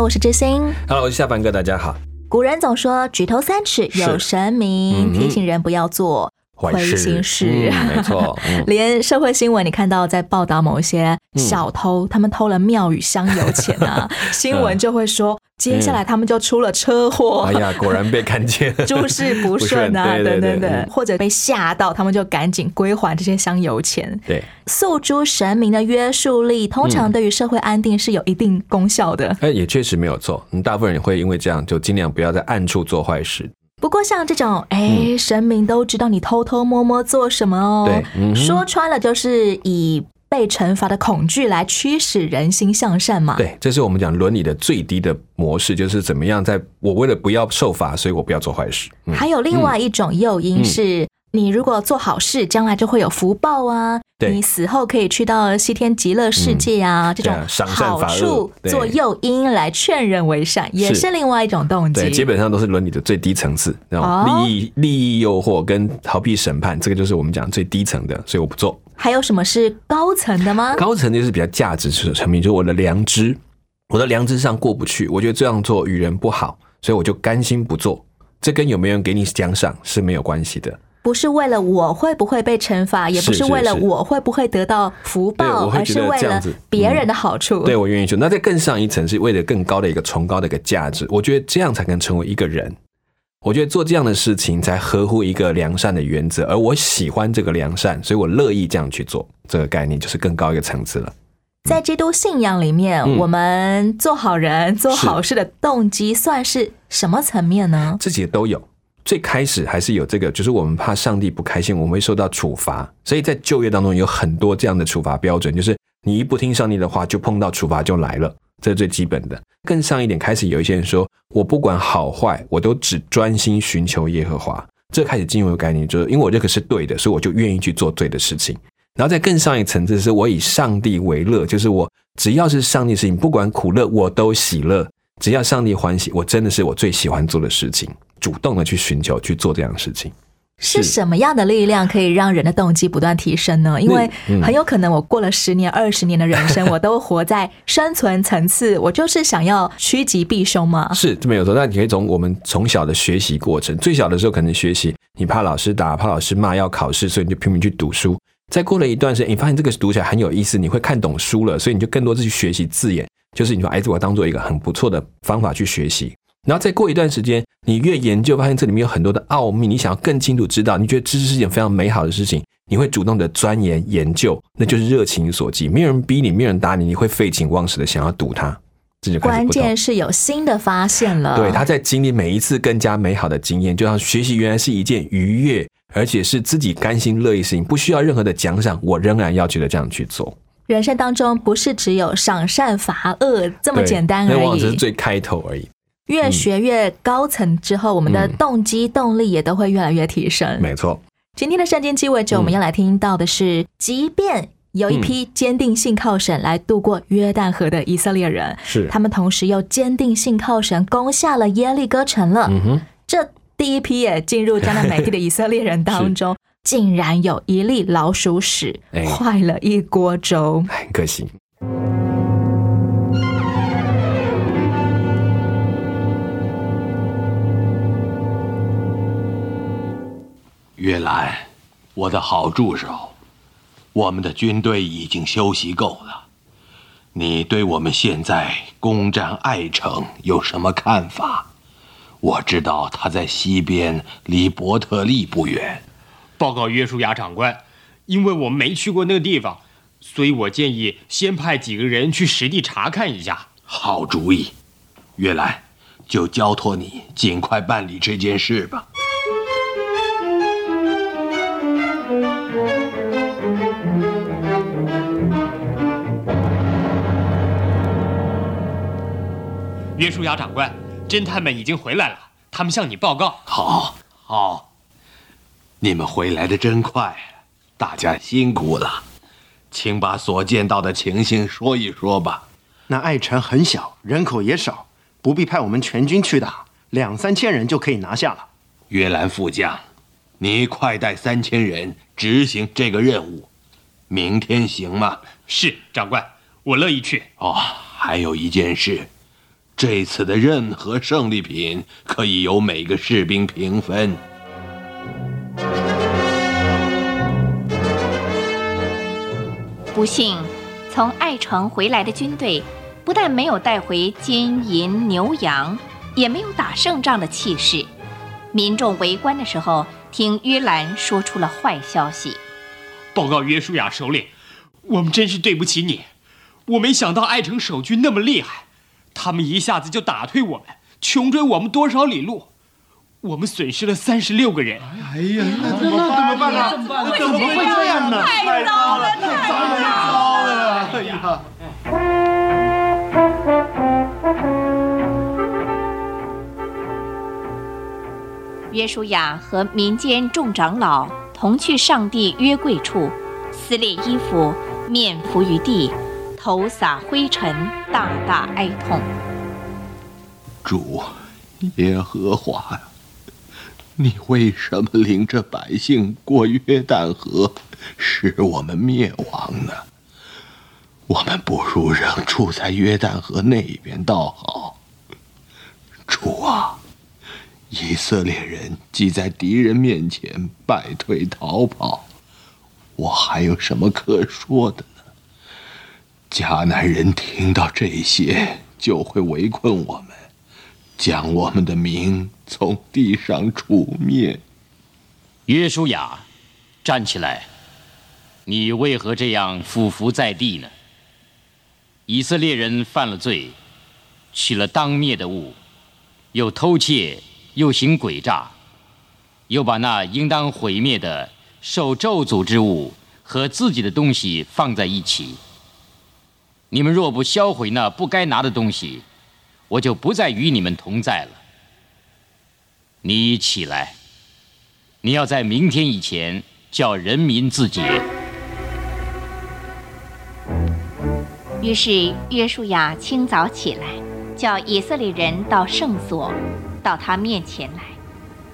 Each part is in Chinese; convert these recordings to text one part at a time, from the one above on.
Hello，我是知心。Hello，我是夏凡哥，大家好。古人总说举头三尺有神明，嗯提醒人不要做坏亏心事。嗯没错。嗯 连社会新闻，你看到在报道某一些小偷，他们偷了庙宇香油钱啊，新闻就会说，接下来他们就出了车祸。哎呀，果然被看见了，诸 事不顺啊，等等等嗯，或者被吓到，他们就赶紧归还这些香油钱。对，诉诸神明的约束力，通常对于社会安定是有一定功效的。哎，也确实没有错。你，大部分人会因为这样，就尽量不要在暗处做坏事。不过像这种，哎，神明都知道你偷偷摸摸做什么哦。对嗯说穿了就是以被惩罚的恐惧来驱使人心向善嘛。，对，这是我们讲伦理的最低的模式，就是怎么样，在我为了不要受罚，所以我不要做坏事。嗯，还有另外一种诱因是。你如果做好事，将来就会有福报啊！你死后可以去到西天极乐世界啊！这种好处做诱因来劝人为善，也是是另外一种动机。对，基本上都是伦理的最低层次，那哦种利益、利益诱惑跟逃避审判，这个就是我们讲最低层的，所以我不做。还有什么是高层的吗？高层就是比较价值层面，就是我的良知，我的良知上过不去，我觉得这样做与人不好，所以我就甘心不做。这跟有没有人给你奖赏是没有关系的。不是为了我会不会被惩罚，也不是为了我会不会得到福报，而是为了别人的好处。对我愿意做。那在更上一层，是为了更高的一个崇高的一个价值。我觉得这样才能成为一个人。我觉得做这样的事情才合乎一个良善的原则，而我喜欢这个良善，所以我乐意这样去做。这个概念就是更高一个层次了。在基督信仰里面，嗯我们做好人、做好事的动机算是什么层面呢？这些都有。最开始还是有这个，就是我们怕上帝不开心，我们会受到处罚，所以在就业当中有很多这样的处罚标准，就是你一不听上帝的话，就碰到处罚就来了，这是最基本的。更上一点，开始有一些人说，我不管好坏，我都只专心寻求耶和华。这开始进入一个概念，就是因为我这个是对的，所以我就愿意去做对的事情。然后在更上一层次，是我以上帝为乐，就是我只要是上帝事情，不管苦乐，我都喜乐。只要上帝欢喜，我真的是我最喜欢做的事情，主动的去寻求去做这样的事情。是什么样的力量可以让人的动机不断提升呢？因为嗯很有可能我过了十年、二十年的人生，我都活在生存层次，我就是想要趋吉避凶嘛。是，这没有错。那你可以从我们从小的学习过程，最小的时候可能学习，你怕老师打，怕老师骂，要考试，所以你就拼命去读书。再过了一段时间，你发现这个读起来很有意思，你会看懂书了，所以你就更多的去学习字眼，就是你说，哎，这我当做一个很不错的方法去学习。然后再过一段时间，你越研究，发现这里面有很多的奥秘，你想要更清楚知道，你觉得知识是一件非常美好的事情，你会主动的钻研研究，那就是热情所及。没有人逼你，没有人打你，你会废寝忘食的想要读它，这就关。键是有新的发现了。对，他在经历每一次更加美好的经验，就像学习原来是一件愉悦，而且是自己甘心乐意的事情，不需要任何的奖赏，我仍然要觉得这样去做。人生当中不是只有赏善罚恶这么对简单那往而已。往只是最开头而已。越学越高层之后，我们的嗯动机动力也都会越来越提升。没错，今天的圣经鸡尾酒，我们要来听到的是，即便有一批坚定信靠神来渡过约旦河的以色列人，是他们同时又坚定信靠神，攻下了耶利哥城了。嗯哼，这第一批也进入迦南美地的以色列人当中，竟然有一粒老鼠屎，哎坏了一锅粥。哎很可惜。约兰，我的好助手，我们的军队已经休息够了。你对我们现在攻占爱城有什么看法？我知道他在西边，离伯特利不远。报告约书亚长官，因为我没去过那个地方，所以我建议先派几个人去实地查看一下。好主意，约兰，就交托你尽快办理这件事吧。约书亚长官，侦探们已经回来了，他们向你报告。好，好，你们回来的真快，大家辛苦了，请把所见到的情形说一说吧。那爱城很小，人口也少，不必派我们全军去打，两三千人就可以拿下了。约兰副将，你快带三千人执行这个任务，明天行吗？是长官，我乐意去。哦，还有一件事，这次的任何胜利品可以由每个士兵平分。不幸，从爱城回来的军队，不但没有带回金银牛羊，也没有打胜仗的气势。民众围观的时候，听约兰说出了坏消息。报告约书亚首领，我们真是对不起你。我没想到爱城守军那么厉害，他们一下子就打退我们，穷追我们多少里路。我们损失了三十六个人。哎呀，那怎么办呢怎么办呢？怎么会这样呢？太糟了，太糟了！哎呀！约书亚和民间众长老同去上帝约柜处，撕裂衣服，面伏于地，头撒灰尘，大大哀痛。主耶和华呀，你为什么领着百姓过约旦河，使我们灭亡呢？我们不如仍住在约旦河那边倒好。主啊！以色列人既在敌人面前败退逃跑，我还有什么可说的？迦南人听到这些，就会围困我们，将我们的名从地上除灭。约书亚，站起来！你为何这样俯伏在地呢？以色列人犯了罪，取了当灭的物，又偷窃。又行诡诈，又把那应当毁灭的受咒诅之物和自己的东西放在一起。你们若不销毁那不该拿的东西，我就不再与你们同在了。你起来，你要在明天以前叫人民自洁。于是约书亚清早起来，叫以色列人到圣所。到他面前来，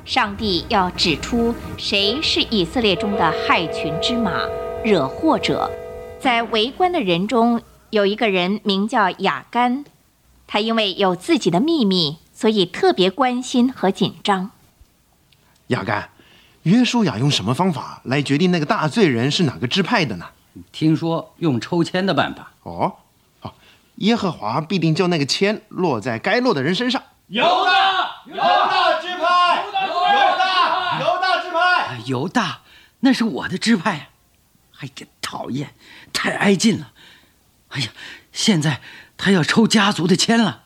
上帝要指出谁是以色列中的害群之马、惹祸者。在围观的人中，有一个人名叫雅干，他因为有自己的秘密，所以特别关心和紧张。雅干，约书亚用什么方法来决定那个大罪人是哪个支派的呢？听说用抽签的办法。哦，好，耶和华必定叫那个签落在该落的人身上。犹大。犹大支派，犹大，犹大支派，犹大，那是我的支派。哎呀，讨厌，太挨近了。哎呀，现在他要抽家族的签了。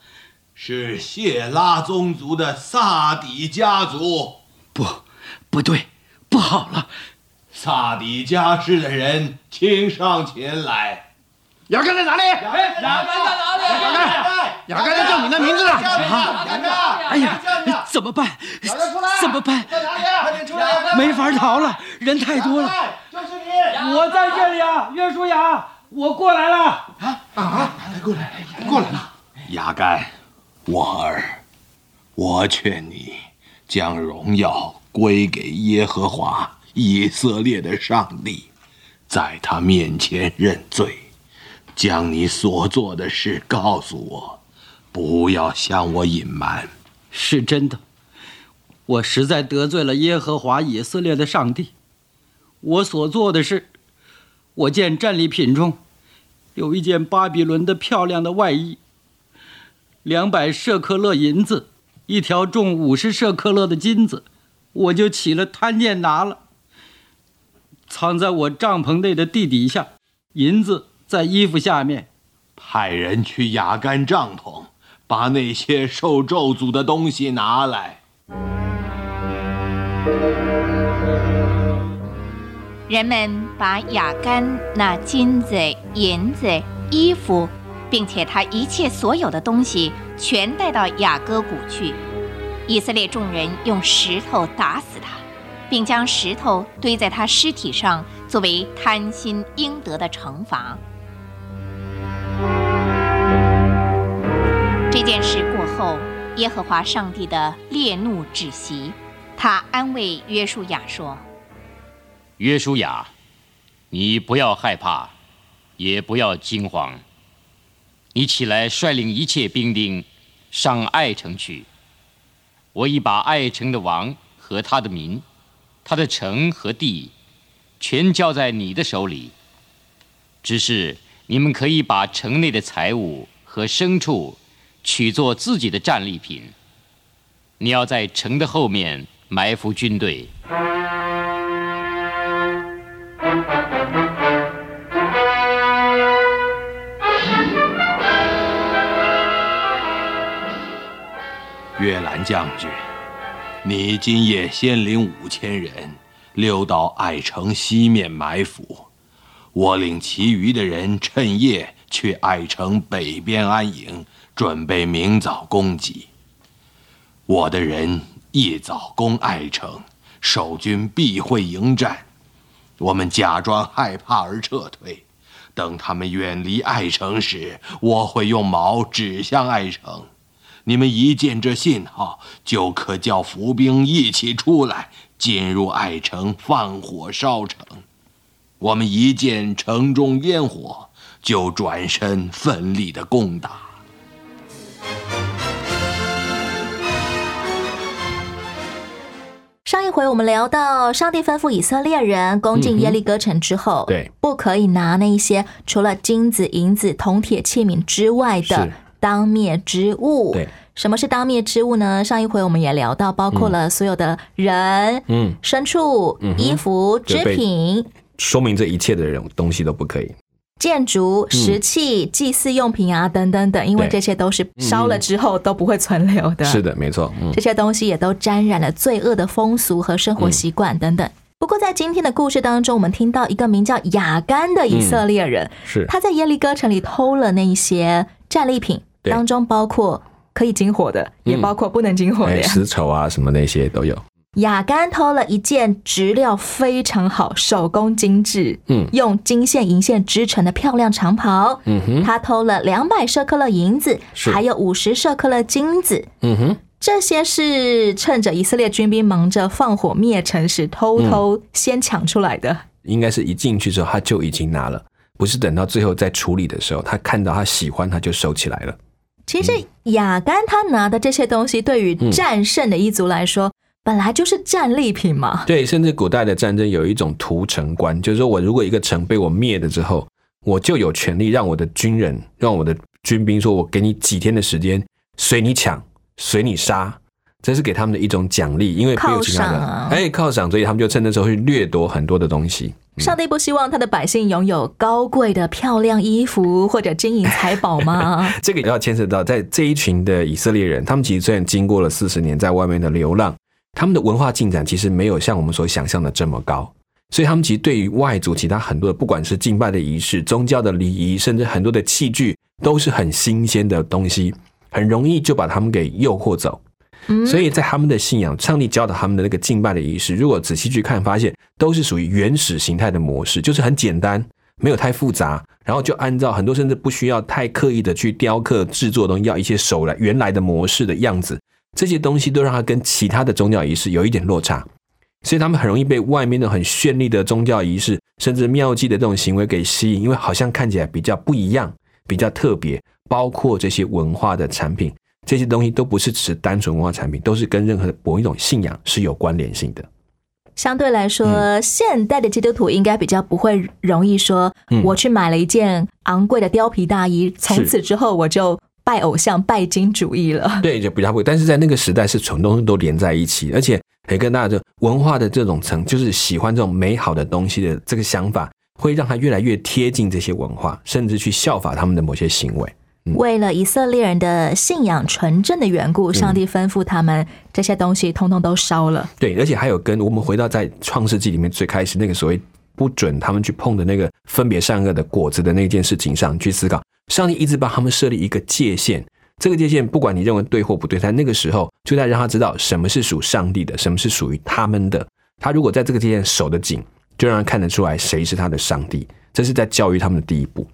是谢拉宗族的萨底家族。不，不对，不好了。萨底家氏的人，请上前来。雅各在哪里？雅各在哪里？雅各，雅各在叫你的名字呢。雅各，哎呀，怎么办？怎么办？没法逃了，人太多了。就是你！我在这里啊，约书亚，我过来了。啊啊！过来，过来了。雅干，我儿，我劝你将荣耀归给耶和华以色列的上帝，在他面前认罪。将你所做的事告诉我，不要向我隐瞒。是真的，我实在得罪了耶和华以色列的上帝。我所做的事，我见战利品中有一件巴比伦的漂亮的外衣，两百舍克勒银子，一条重五十舍克勒的金子，我就起了贪念拿了，藏在我帐篷内的地底下，银子。在衣服下面，派人去雅干帐篷，把那些受咒诅的东西拿来。人们把雅干那金子、银子、衣服并且他一切所有的东西全带到雅各谷去。以色列众人用石头打死他，并将石头堆在他尸体上，作为贪心应得的惩罚。这件事过后，耶和华上帝的烈怒止息，他安慰约书亚说：“约书亚，你不要害怕，也不要惊慌。你起来率领一切兵丁上爱城去。我已把爱城的王和他的民、他的城和地，全交在你的手里。只是你们可以把城内的财物和牲畜。”取作自己的战利品。你要在城的后面埋伏军队。约兰将军，你今夜先领五千人溜到爱城西面埋伏，我领其余的人趁夜去爱城北边安营。准备明早攻击。我的人一早攻爱城，守军必会迎战。我们假装害怕而撤退，等他们远离爱城时，我会用矛指向爱城。你们一见这信号，就可叫伏兵一起出来，进入爱城，放火烧城。我们一见城中烟火，就转身奋力的攻打。上一回我们聊到，上帝吩咐以色列人攻进耶利哥城之后，对，不可以拿那些除了金子、银子、铜铁器皿之外的当灭之物。对，什么是当灭之物呢？上一回我们也聊到，包括了所有的人、嗯、牲畜、嗯衣服、织品，说明这一切的人东西都不可以。建筑、石器、祭祀用品啊，等等等，因为这些都是烧了之后都不会存留的。是的，没错。这些东西也都沾染了罪恶的风俗和生活习惯等等。不过，在今天的故事当中，我们听到一个名叫雅干的以色列人，是他在耶利哥城里偷了那一些战利品，当中包括可以金火的，也包括不能金火的，丝绸啊什么那些都有。雅干偷了一件质料非常好、手工精致、嗯，用金线银线织成的漂亮长袍。嗯哼，他偷了两百舍克勒银子，还有五十舍克勒金子。嗯哼，这些是趁着以色列军兵忙着放火灭城时，偷偷先抢出来的。应该是一进去之后他就已经拿了，不是等到最后在处理的时候，他看到他喜欢他就收起来了。其实雅干他拿的这些东西，对于战胜的一族来说。本来就是战利品嘛。对，甚至古代的战争有一种屠城观，就是说我如果一个城被我灭了之后，我就有权利让我的军人、让我的军兵说，我给你几天的时间，随你抢，随你杀，这是给他们的一种奖励，因为没有其他的，哎，犒赏，所以他们就趁那时候去掠夺很多的东西。上帝不希望他的百姓拥有高贵的漂亮衣服或者金银财宝吗？这个要牵涉到在这一群的以色列人，他们其实虽然经过了四十年在外面的流浪。他们的文化进展其实没有像我们所想象的这么高，所以他们其实对于外族其他很多的，不管是敬拜的仪式、宗教的礼仪，甚至很多的器具，都是很新鲜的东西，很容易就把他们给诱惑走。所以在他们的信仰，上帝教导他们的那个敬拜的仪式，如果仔细去看，发现都是属于原始形态的模式，就是很简单，没有太复杂，然后就按照很多甚至不需要太刻意的去雕刻制作东西，要一些手来原来的模式的样子。这些东西都让他跟其他的宗教仪式有一点落差，所以他们很容易被外面的很绚丽的宗教仪式，甚至妙计的这种行为给吸引，因为好像看起来比较不一样，比较特别。包括这些文化的产品，这些东西都不是只是单纯文化产品，都是跟任何某一种信仰是有关联性的。相对来说，现代的基督徒应该比较不会容易说，我去买了一件昂贵的貂皮大衣，从此之后我就。拜偶像、拜金主义了，对，就比较不。但是在那个时代，是全东西都连在一起，而且可以跟大家就文化的这种层，就是喜欢这种美好的东西的这个想法，会让他越来越贴近这些文化，甚至去效法他们的某些行为。为了以色列人的信仰纯正的缘故，上帝吩咐他们这些东西通通都烧了。对，而且还有跟我们回到在创世纪里面最开始那个所谓不准他们去碰的那个分别善恶的果子的那件事情上去思考。上帝一直帮他们设立一个界限，这个界限不管你认为对或不对，在那个时候就在让他知道什么是属上帝的，什么是属于他们的。他如果在这个界限守得紧，就让人看得出来谁是他的上帝。这是在教育他们的第一步。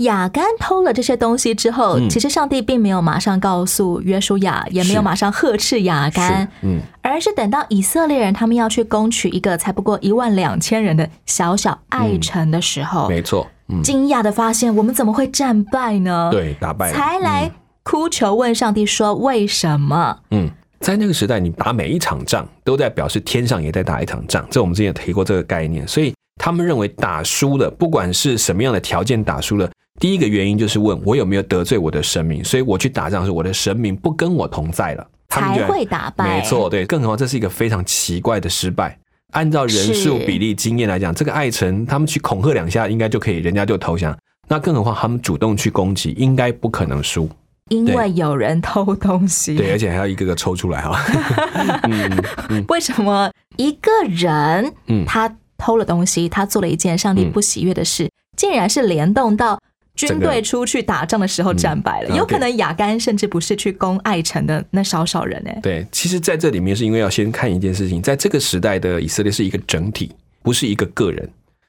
亚干偷了这些东西之后，其实上帝并没有马上告诉约书亚，也没有马上呵斥亚干，嗯，而是等到以色列人他们要去攻取一个才不过一万两千人的小小爱城的时候，没错，惊讶的发现我们怎么会战败呢？对，打败，才来哭求问上帝说为什么？嗯，在那个时代，你打每一场仗都在表示天上也在打一场仗，这我们之前也提过这个概念，所以他们认为打输了，不管是什么样的条件打输了。第一个原因就是问我有没有得罪我的神明，所以我去打仗时，我的神明不跟我同在了，才会打败。没错，对，更何况这是一个非常奇怪的失败。按照人数比例经验来讲，这个爱臣他们去恐吓两下，应该就可以，人家就投降。那更何况他们主动去攻击，应该不可能输，因为有人偷东西。对，而且还要一个个抽出来哈。为什么一个人，嗯，他偷了东西，他做了一件上帝不喜悦的事，竟然是联动到？军队出去打仗的时候战败了，有可能雅干甚至不是去攻爱城的那少少人呢。对，其实在这里面是因为要先看一件事情，在这个时代的以色列是一个整体，不是一个个人。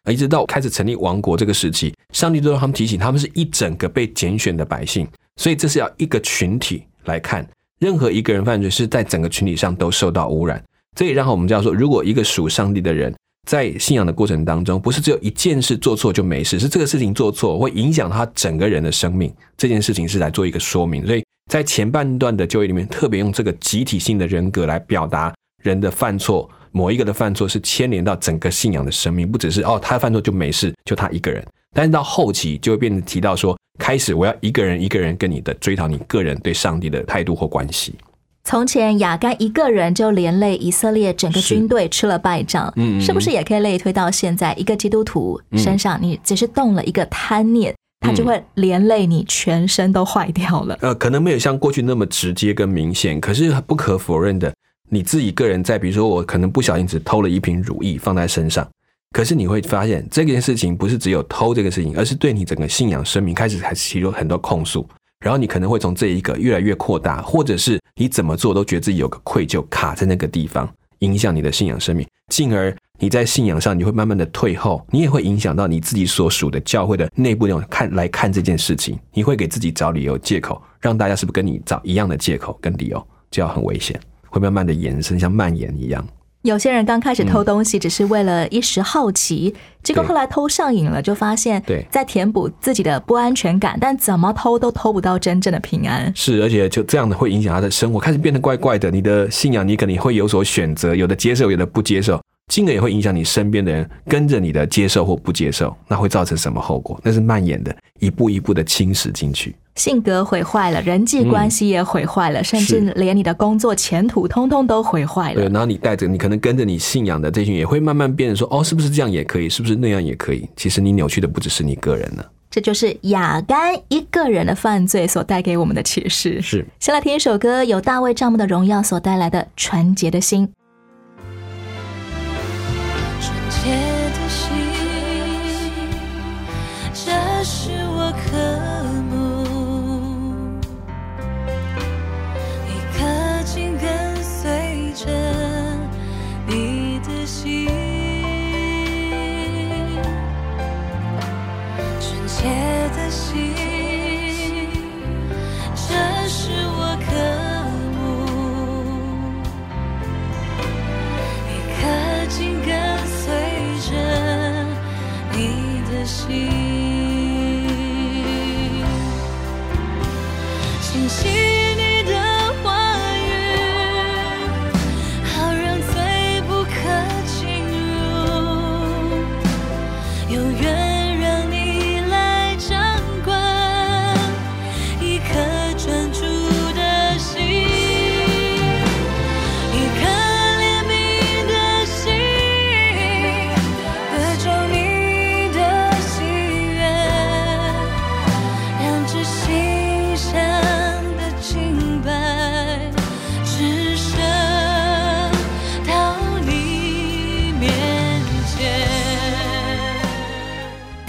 一直到开始成立王国这个时期，上帝都让他们提醒，他们是一整个被拣选的百姓，所以这是要一个群体来看，任何一个人犯罪是在整个群体上都受到污染。这也让我们这样说，如果一个属上帝的人。在信仰的过程当中，不是只有一件事做错就没事，是这个事情做错会影响他整个人的生命。这件事情是来做一个说明，所以在前半段的就业里面，特别用这个集体性的人格来表达人的犯错，某一个的犯错是牵连到整个信仰的生命，不只是哦他犯错就没事，就他一个人。但是到后期就会变成提到说，开始我要一个人一个人跟你的追讨你个人对上帝的态度或关系。从前雅干一个人就连累以色列整个军队吃了败仗，是不是也可以类推到现在一个基督徒身上？你只是动了一个贪念，他就会连累你全身都坏掉了。呃，可能没有像过去那么直接跟明显，可是不可否认的，你自己个人在，比如说我可能不小心只偷了一瓶乳液放在身上，可是你会发现这件事情不是只有偷这个事情，而是对你整个信仰生命开始还是提出很多控诉。然后你可能会从这一个越来越扩大，或者是你怎么做都觉得自己有个愧疚卡在那个地方，影响你的信仰生命，进而你在信仰上你会慢慢的退后，你也会影响到你自己所属的教会的内部那种看来看这件事情，你会给自己找理由借口，让大家是不是跟你找一样的借口跟理由，就要很危险，会慢慢的延伸，像蔓延一样。有些人刚开始偷东西只是为了一时好奇，结果后来偷上瘾了，就发现，在填补自己的不安全感，但怎么偷都偷不到真正的平安。是，而且就这样的会影响他的生活，开始变得怪怪的。你的信仰，你可能会有所选择，有的接受，有的不接受，进而也会影响你身边的人跟着你的接受或不接受，那会造成什么后果？那是蔓延的，一步一步的侵蚀进去。性格毁坏了，人际关系也毁坏了，甚至连你的工作前途通通都毁坏了。对，然后你带着你可能跟着你信仰的这群，也会慢慢变成说，哦，是不是这样也可以？是不是那样也可以？其实你扭曲的不只是你个人呢。这就是雅干一个人的犯罪所带给我们的启示。是，先来听一首歌，由大卫帐幕的荣耀所带来的《纯洁的心》。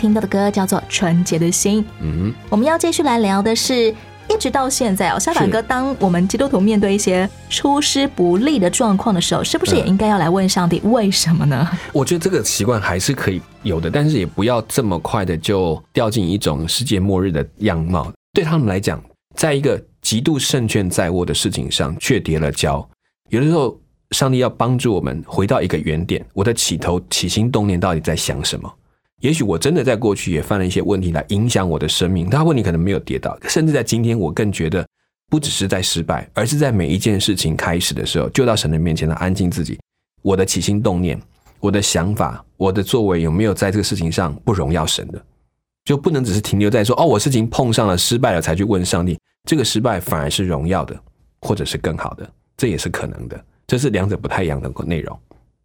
听到的歌叫做《纯洁的心》。嗯，我们要继续来聊的是，一直到现在哦，小板哥，当我们基督徒面对一些出师不利的状况的时候，是不是也应该要来问上帝为什么呢？我觉得这个习惯还是可以有的，但是也不要这么快的就掉进一种世界末日的样貌。对他们来讲，在一个极度胜券在握的事情上却跌了跤，有的时候。上帝要帮助我们回到一个原点。我的起头、起心动念到底在想什么？也许我真的在过去也犯了一些问题来影响我的生命。他问你可能没有跌倒，甚至在今天，我更觉得不只是在失败，而是在每一件事情开始的时候，就到神的面前来安静自己。我的起心动念、我的想法、我的作为有没有在这个事情上不荣耀神的？就不能只是停留在说哦，我事情碰上了失败了才去问上帝。这个失败反而是荣耀的，或者是更好的，这也是可能的。这是两者不太一样的内容。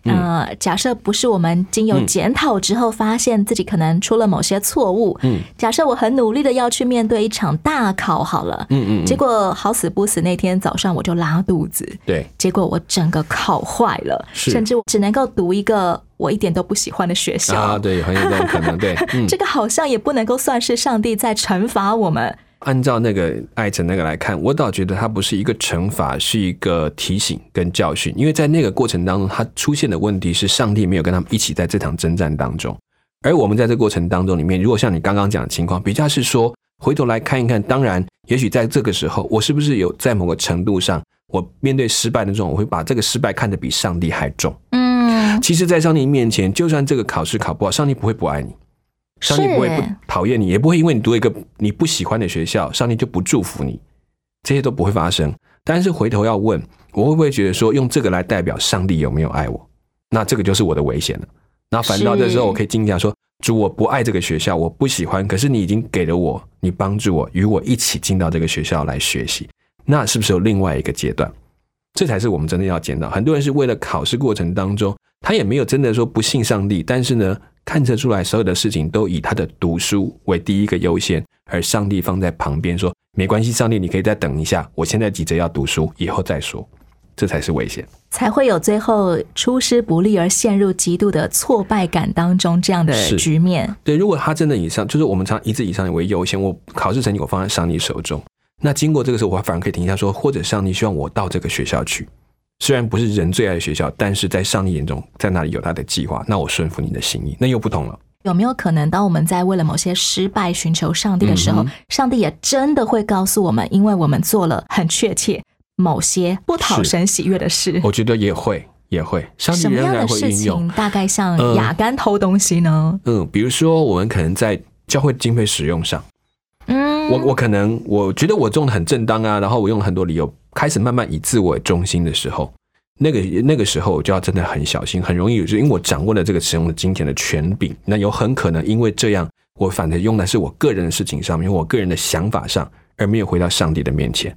呃，假设不是我们经由检讨之后发现自己可能出了某些错误，嗯，假设我很努力的要去面对一场大考好了，嗯嗯，结果好死不死那天早上我就拉肚子，对，结果我整个考坏了，甚至我只能够读一个我一点都不喜欢的学校。啊，对，很有可能，对，这个好像也不能够算是上帝在惩罚我们。按照那个艾辰那个来看，我倒觉得它不是一个惩罚，是一个提醒跟教训。因为在那个过程当中，他出现的问题是上帝没有跟他们一起在这场征战当中，而我们在这过程当中里面，如果像你刚刚讲的情况，比较是说回头来看一看，当然，也许在这个时候，我是不是有在某个程度上，我面对失败的这种，我会把这个失败看得比上帝还重。嗯，其实，在上帝面前，就算这个考试考不好，上帝不会不爱你。上帝不会不讨厌你，也不会因为你读一个你不喜欢的学校，上帝就不祝福你，这些都不会发生。但是回头要问，我会不会觉得说用这个来代表上帝有没有爱我？那这个就是我的危险了。那反倒这时候我可以惊讶说，主我不爱这个学校，我不喜欢，可是你已经给了我，你帮助我与我一起进到这个学校来学习，那是不是有另外一个阶段？这才是我们真的要见到。很多人是为了考试过程当中，他也没有真的说不信上帝，但是呢？看得出来，所有的事情都以他的读书为第一个优先，而上帝放在旁边说：“没关系，上帝，你可以再等一下，我现在急着要读书，以后再说。”这才是危险，才会有最后出师不利而陷入极度的挫败感当中这样的局面。对，如果他真的以上，就是我们常一直以上为优先，我考试成绩我放在上帝手中，那经过这个时候，我反而可以停下说，或者上帝希望我到这个学校去。虽然不是人最爱的学校，但是在上帝眼中，在那里有他的计划。那我顺服你的心意，那又不同了。有没有可能，当我们在为了某些失败寻求上帝的时候，上帝也真的会告诉我们，因为我们做了很确切某些不讨神喜悦的事？我觉得也会，也会。上帝仍然会应用。大概像雅干偷东西呢？嗯，比如说我们可能在教会经费使用上，嗯，我我可能我觉得我种的很正当啊，然后我用了很多理由。开始慢慢以自我为中心的时候，那个那个时候我就要真的很小心，很容易有，就因为我掌握了这个使用的金钱的权柄，那有很可能因为这样，我反而用的是我个人的事情上面，我个人的想法上，而没有回到上帝的面前，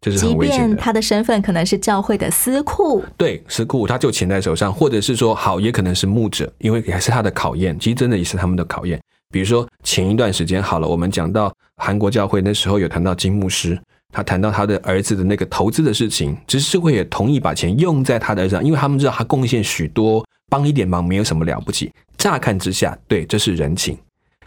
这是很危险的。他的身份可能是教会的司库，对，司库他就钱在手上，或者是说好，也可能是牧者，因为也是他的考验，其实真的也是他们的考验。比如说前一段时间好了，我们讲到韩国教会那时候有谈到金牧师。他谈到他的儿子的那个投资的事情，执事会也同意把钱用在他的儿子上，因为他们知道他贡献许多，帮一点忙没有什么了不起。乍看之下，对，这是人情。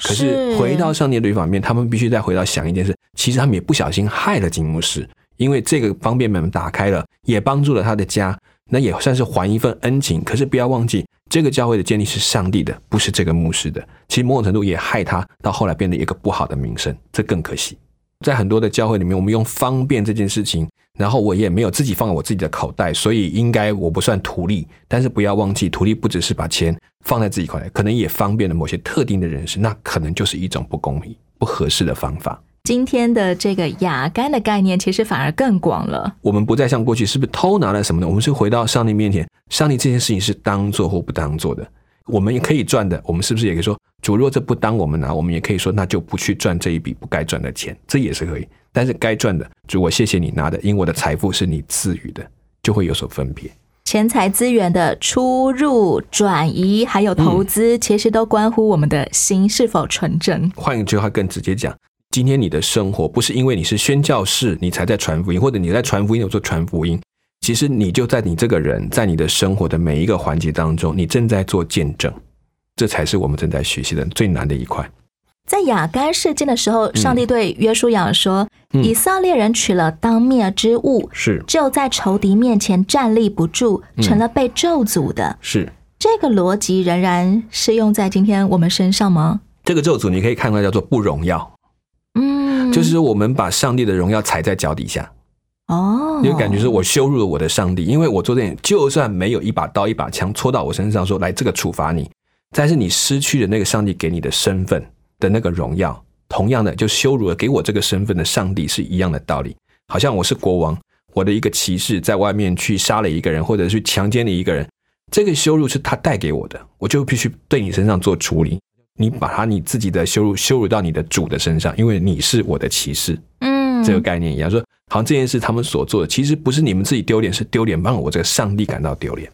可是回到上帝的律法面，他们必须再回到想一件事，其实他们也不小心害了金牧师，因为这个方便门打开了，也帮助了他的家，那也算是还一份恩情。可是不要忘记，这个教会的建立是上帝的，不是这个牧师的。其实某种程度也害他，到后来变得一个不好的名声，这更可惜。在很多的教会里面，我们用方便这件事情，然后我也没有自己放在我自己的口袋，所以应该我不算图利。但是不要忘记，图利不只是把钱放在自己口袋，可能也方便了某些特定的人士，那可能就是一种不公平、不合适的方法。今天的这个雅干的概念，其实反而更广了。我们不再像过去，是不是偷拿了什么呢？我们是回到上帝面前，上帝这件事情是当做或不当做的。我们也可以赚的，我们是不是也可以说，主若这不当我们拿，我们也可以说，那就不去赚这一笔不该赚的钱，这也是可以。但是该赚的，主我谢谢你拿的，因为我的财富是你赐予的，就会有所分别。钱财资源的出入、转移，还有投资，其实都关乎我们的心是否纯正。换一句话更直接讲，今天你的生活不是因为你是宣教士，你才在传福音，或者你在传福音有做传福音。其实你就在你这个人，在你的生活的每一个环节当中，你正在做见证。这才是我们正在学习的最难的一块。在雅干事件的时候，上帝对约书亚说：“以色列人取了当灭之物，是。就在仇敌面前站立不住，成了被咒诅的。”是。这个逻辑仍然适用在今天我们身上吗？这个咒诅你可以看到叫做不荣耀，嗯，就是我们把上帝的荣耀踩在脚底下。哦，因为感觉是我羞辱了我的上帝，因为我做这点，就算没有一把刀、一把枪戳到我身上，说来这个处罚你，但是你失去了那个上帝给你的身份的那个荣耀，同样的就羞辱了给我这个身份的上帝是一样的道理。好像我是国王，我的一个骑士在外面去杀了一个人，或者去强奸了一个人，这个羞辱是他带给我的，我就必须对你身上做处理。你把他你自己的羞辱羞辱到你的主的身上，因为你是我的骑士，嗯，这个概念一样说。好像这件事他们所做的，其实不是你们自己丢脸，是丢脸让我这个上帝感到丢脸。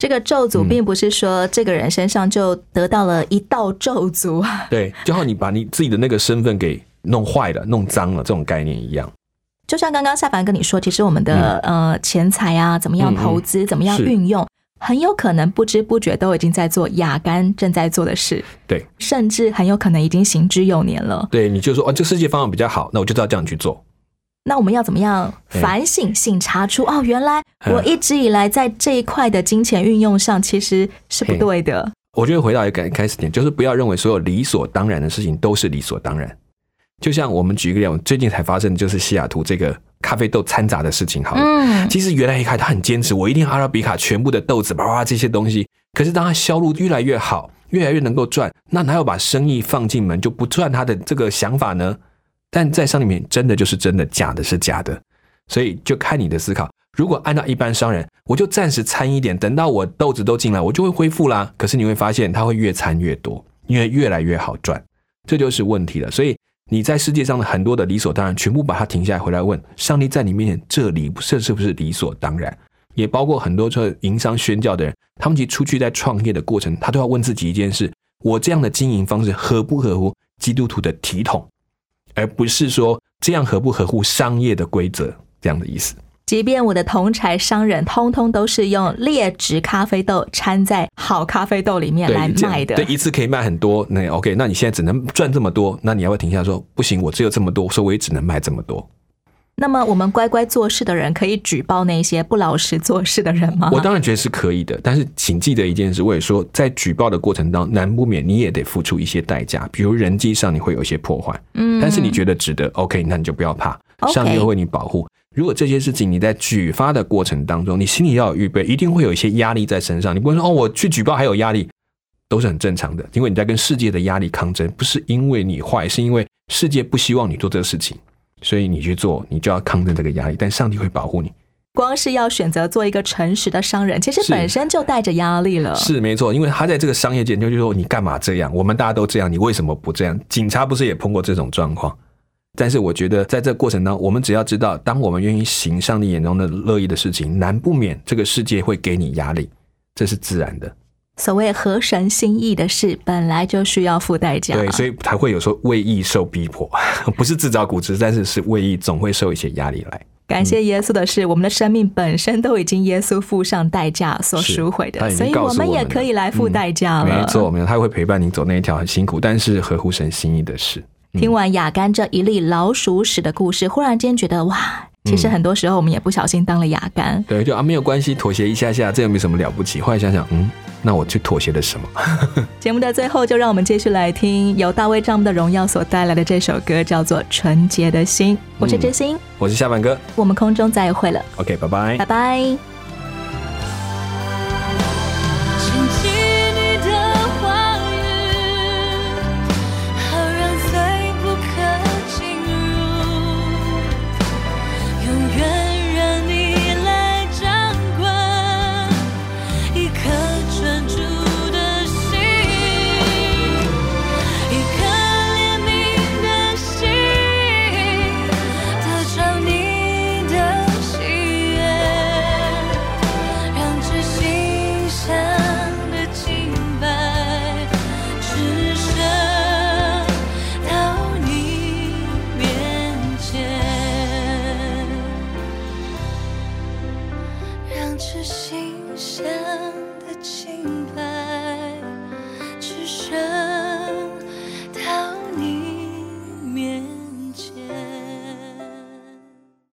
这个咒诅并不是说这个人身上就得到了一道咒诅，对，就好你把你自己的那个身份给弄坏了、弄脏了，这种概念一样。就像刚刚夏凡跟你说，其实我们的、呃钱财啊，怎么样投资，怎么样运用，很有可能不知不觉都已经在做雅干正在做的事，对，甚至很有可能已经行之有年了。对，你就说哦，这世界方向比较好，那我就知道这样去做。那我们要怎么样反省、性查出哦，原来我一直以来在这一块的金钱运用上其实是不对的。我觉得回到一个开始点，就是不要认为所有理所当然的事情都是理所当然。就像我们举个例子，最近才发生的就是西雅图这个咖啡豆掺杂的事情。好了，嗯，其实原来一开始他很坚持，我一定要阿拉比卡全部的豆子，叭叭这些东西。可是当他销路越来越好，越来越能够赚，那哪有把生意放进门就不赚他的这个想法呢？但在商里面，真的就是真的，假的是假的，所以就看你的思考。如果按照一般商人，我就暂时掺一点，等到我豆子都进来，我就会恢复啦。可是你会发现，它会越掺越多，因为越来越好赚，这就是问题了。所以你在世界上的很多的理所当然，全部把它停下来，回来问上帝，在你面前，这里这是不是理所当然？也包括很多做营商宣教的人，他们其实出去在创业的过程，他都要问自己一件事：我这样的经营方式合不合乎基督徒的体统？而不是说这样合不合乎商业的规则这样的意思。即便我的同财商人通通都是用劣质咖啡豆掺在好咖啡豆里面来卖的，对，一次可以卖很多。那 OK，那你现在只能赚这么多，那你要不要停下说不行？我只有这么多，所以我也只能卖这么多。那么我们乖乖做事的人可以举报那些不老实做事的人吗？我当然觉得是可以的，但是请记得一件事，我也说，在举报的过程当中，难不免你也得付出一些代价，比如人际上你会有一些破坏。嗯，但是你觉得值得，OK，那你就不要怕，上帝会为你保护。如果这些事情你在举发的过程当中，你心里要有预备，一定会有一些压力在身上。你不会说哦，我去举报还有压力，都是很正常的，因为你在跟世界的压力抗争，不是因为你坏，是因为世界不希望你做这个事情。所以你去做，你就要抗争这个压力，但上帝会保护你。光是要选择做一个诚实的商人，其实本身就带着压力了。是没错，因为他在这个商业界，就是说你干嘛这样？我们大家都这样，你为什么不这样？警察不是也碰过这种状况？但是我觉得在这过程当中，我们只要知道，当我们愿意行上帝眼中的乐意的事情，难不免这个世界会给你压力，这是自然的。所谓合神心意的事，本来就需要付代价。对，所以才会有说为义受逼迫，不是自找苦吃，但是是为义总会受一些压力来。感谢耶稣的是，我们的生命本身都已经耶稣付上代价所赎回的，所以我们也可以来付代价了。没错，没错，他会陪伴你走那一条很辛苦，但是合乎神心意的事。听完雅干这一粒老鼠屎的故事，忽然间觉得哇，其实很多时候我们也不小心当了雅干。对，就啊没有关系，妥协一下下，这又没什么了不起。后来想想，嗯。那我去妥协了什么？节目的最后，就让我们继续来听由大卫丈夫的荣耀所带来的这首歌，叫做《纯洁的心》。我是真心，我是下半哥，我们空中再会了。OK，拜拜，拜拜。